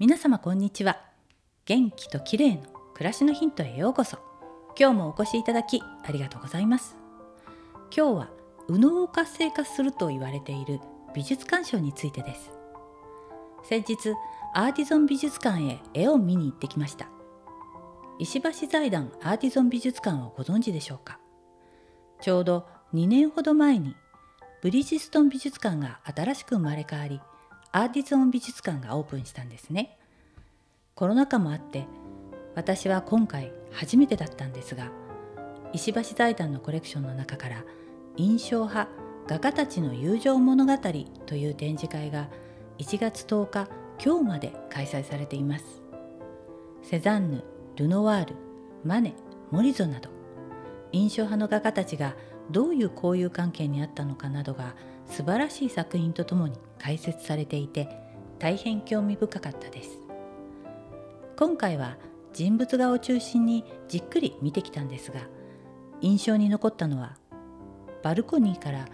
皆様こんにちは。元気と綺麗の暮らしのヒントへようこそ。今日もお越しいただきありがとうございます。今日は右脳を活性化すると言われている美術鑑賞についてです。先日アーティゾン美術館へ絵を見に行ってきました。石橋財団アーティゾン美術館をご存知でしょうか。ちょうど2年ほど前にブリヂストン美術館が新しく生まれ変わりアーティゾン美術館がオープンしたんですね。コロナ禍もあって私は今回初めてだったんですが石橋財団のコレクションの中から印象派画家たちの友情物語という展示会が1月10日今日まで開催されています。セザンヌ、ルノワール、マネ、モリゾなど印象派の画家たちがどういう交友関係にあったのかなどが素晴らしい作品とともに解説されていて大変興味深かったです。今回は人物画を中心にじっくり見てきたんですが印象に残ったのはバルコニーから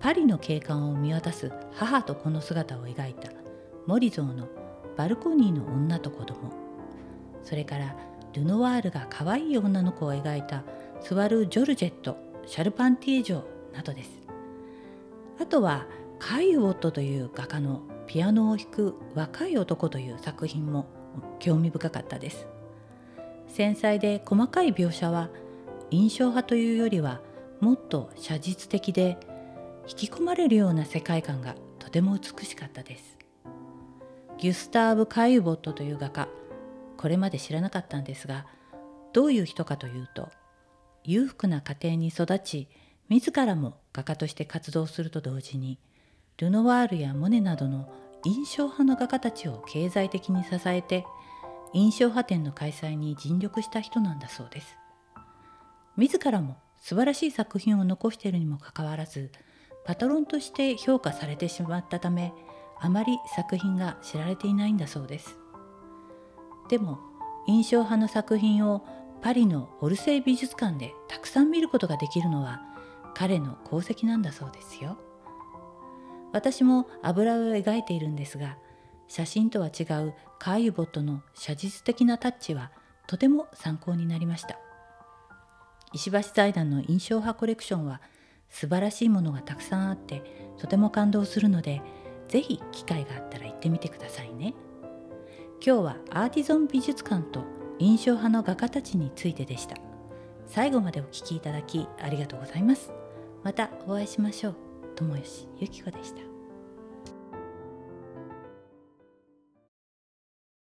パリの景観を見渡す母と子の姿を描いたモリゾーのバルコニーの女と子供。それからルノワールが可愛い女の子を描いたスワル・ジョルジェットシャルパンティエ城などです。あとはカイウォットという画家のピアノを弾く若い男という作品も興味深かったです。繊細で細かい描写は印象派というよりはもっと写実的で引き込まれるような世界観がとても美しかったです。ギュスターブ・カイウボットという画家これまで知らなかったんですがどういう人かというと裕福な家庭に育ち自らも画家として活動すると同時にルノワールやモネなどの印象派の画家たちを経済的に支えて印象派展の開催に尽力した人なんだそうです。自らも素晴らしい作品を残しているにもかかわらずパトロンとして評価されてしまったためあまり作品が知られていないんだそうです。でも印象派の作品をパリのオルセイ美術館でたくさん見ることができるのは彼の功績なんだそうですよ。私も油絵を描いているんですが写真とは違うカーユボットの写実的なタッチはとても参考になりました。石橋財団の印象派コレクションは素晴らしいものがたくさんあってとても感動するので是非機会があったら行ってみてくださいね。今日はアーティゾン美術館と印象派の画家たちについてでした。最後までお聴きいただきありがとうございます。またお会いしましょう。友吉ゆき子でした。